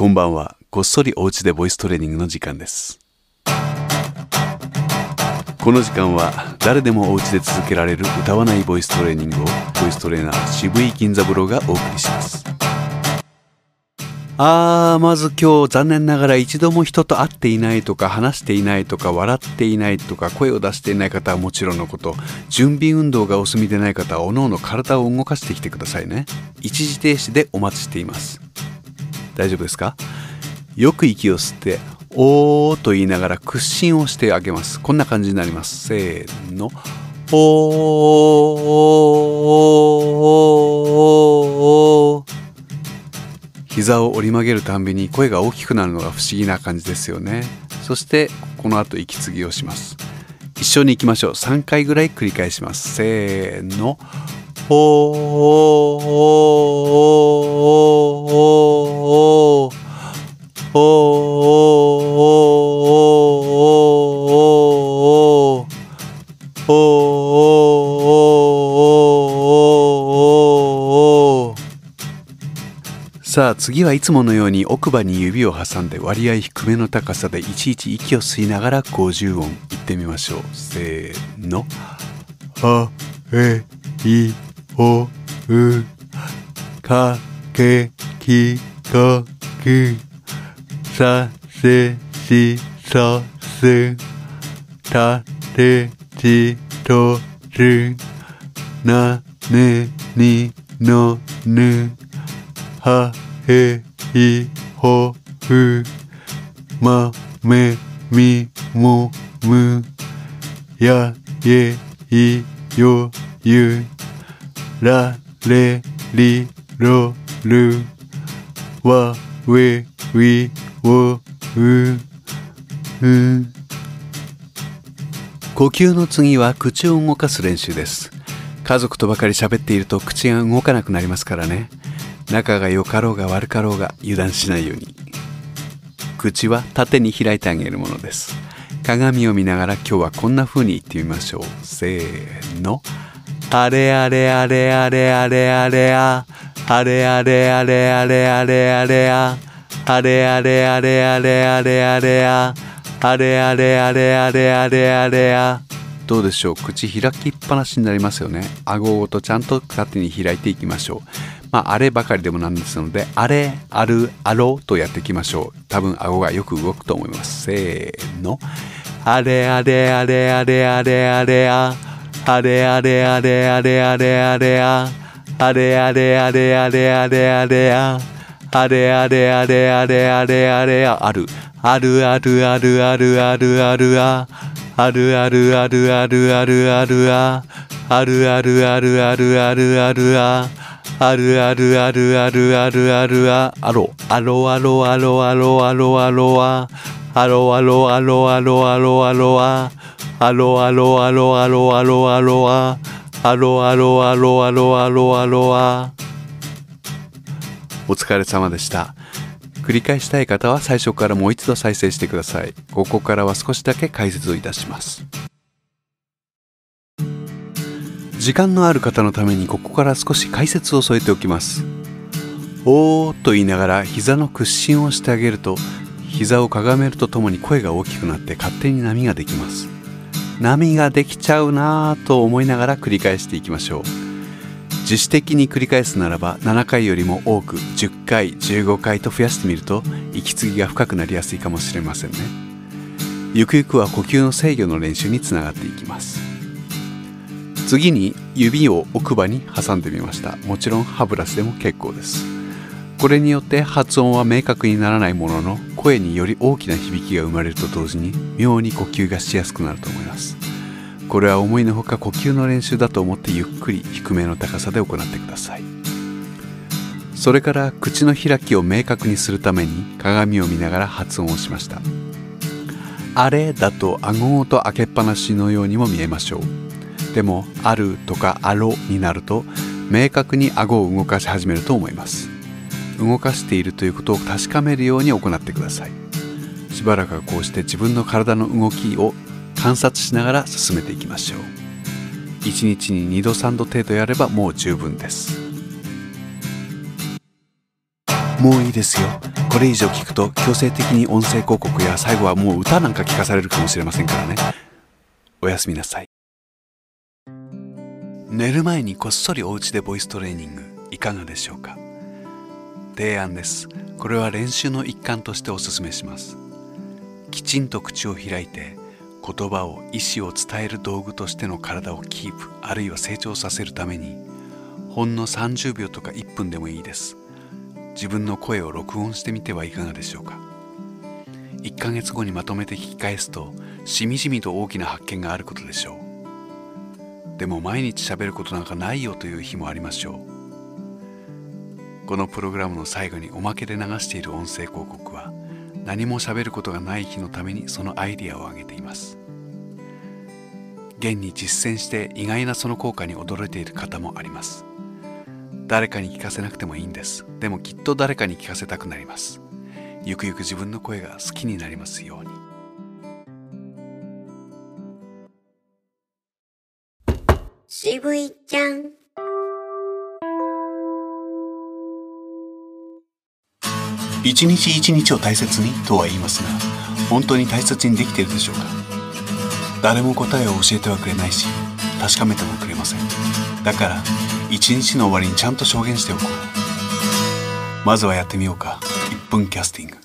こんばんは。こっそりお家でボイストレーニングの時間です。この時間は誰でもお家で続けられる歌わないボイストレーニングをボイストレーナー渋井金三郎がお送りします。あー、まず今日残念ながら一度も人と会っていないとか話していないとか笑っていないとか声を出していない方はもちろんのこと準備運動がお済みでない方はおのの体を動かしてきてくださいね一時停止でお待ちしています大丈夫ですか？よく息を吸って、おーと言いながら屈伸をしてあげます。こんな感じになります。せーの。おー膝を折り曲げるたんびに声が大きくなるのが不思議な感じですよね。そしてこの後息継ぎをします。一緒に行きましょう。3回ぐらい繰り返します。せーの。おーさあ次はいつものように奥歯に指を挟んで割合低めの高さでいちいち息を吸いながら50音。言ってみましょう。せーの。あえいおうかけきこきさせしそすたてちとる。なねにのぬ。はへいほうまめみもむやえいよゆられりろるわ we, we, wo, u, u 呼吸の次は口を動かす練習です家族とばかり喋っていると口が動かなくなりますからね仲が良かろうが悪かろうが油断しないように。口は縦に開いてあげるものです。鏡を見ながら今日はこんな風に言ってみましょう。せーの。あれあれあれあれあれあれあ。あれあれあれあれあれあれあ。あれあれあれあれあれあれあ。あれあれあれあれあれあれあれあどうでしょう？口開きっぱなしになりますよね。顎ごとちゃんと縦に開いていきましょう。まああればかりでもなんですのであれあるあろうとやっていきましょう。多分顎がよく動くと思います。せーの。あれあれあれあれあれあれああ。れあれあれあれあれあれああ。れあれあれあれあれあれああ。れあれあれあれあれあれああるあるあるあるあるあるあるあ。あるあるあるあるあるあるああるあるあるあるあるあるああるあるあるあるあるあるああろあろあろあろあろあろあろああろあろあろあろあろあろああろあろあろあろあろあろああろあろあろあろあろあろあお疲れ様でした繰り返したい方は最初からもう一度再生してください。ここからは少しだけ解説をいたします。時間のある方のためにここから少し解説を添えておきます。おーと言いながら膝の屈伸をしてあげると膝をかがめるとともに声が大きくなって勝手に波ができます。波ができちゃうなぁと思いながら繰り返していきましょう。自主的に繰り返すならば7回よりも多く10回15回と増やしてみると息継ぎが深くなりやすいかもしれませんね。ゆくゆくは呼吸の制御の練習につながっていきます。次に指を奥歯に挟んでみました。もちろん歯ブラシでも結構です。これによって発音は明確にならないものの声により大きな響きが生まれると同時に妙に呼吸がしやすくなると思います。これは思いのほか呼吸の練習だと思ってゆっくり低めの高さで行ってください。それから口の開きを明確にするために鏡を見ながら発音をしました。あれだと顎ごと開けっぱなしのようにも見えましょう。でもあるとかあろになると明確に顎を動かし始めると思います。動かしているということを確かめるように行ってください。しばらくはこうして自分の体の動きを観察しながら進めていきましょう。1日に2度3度程度やればもう十分です。もういいですよ。これ以上聞くと強制的に音声広告や最後はもう歌なんか聞かされるかもしれませんからね。おやすみなさい。寝る前にこっそりお家でボイストレーニングいかがでしょうか？提案です。これは練習の一環としてお勧めします。きちんと口を開いて言葉を意思を伝える道具としての体をキープあるいは成長させるためにほんの30秒とか1分でもいいです。自分の声を録音してみてはいかがでしょうか。1ヶ月後にまとめて聞き返すとしみじみと大きな発見があることでしょう。でも毎日喋ることなんかないよという日もありましょう。このプログラムの最後におまけで流している音声広告は何も喋ることがない日のためにそのアイディアを挙げています。現に実践して意外なその効果に驚いている方もあります。誰かに聞かせなくてもいいんです。でもきっと誰かに聞かせたくなります。ゆくゆく自分の声が好きになりますように。渋いちゃん。一日一日を大切にとは言いますが本当に大切にできているでしょうか？誰も答えを教えてはくれないし確かめてもくれません。だから一日の終わりにちゃんと証言しておこう。まずはやってみようか。1分キャスティング。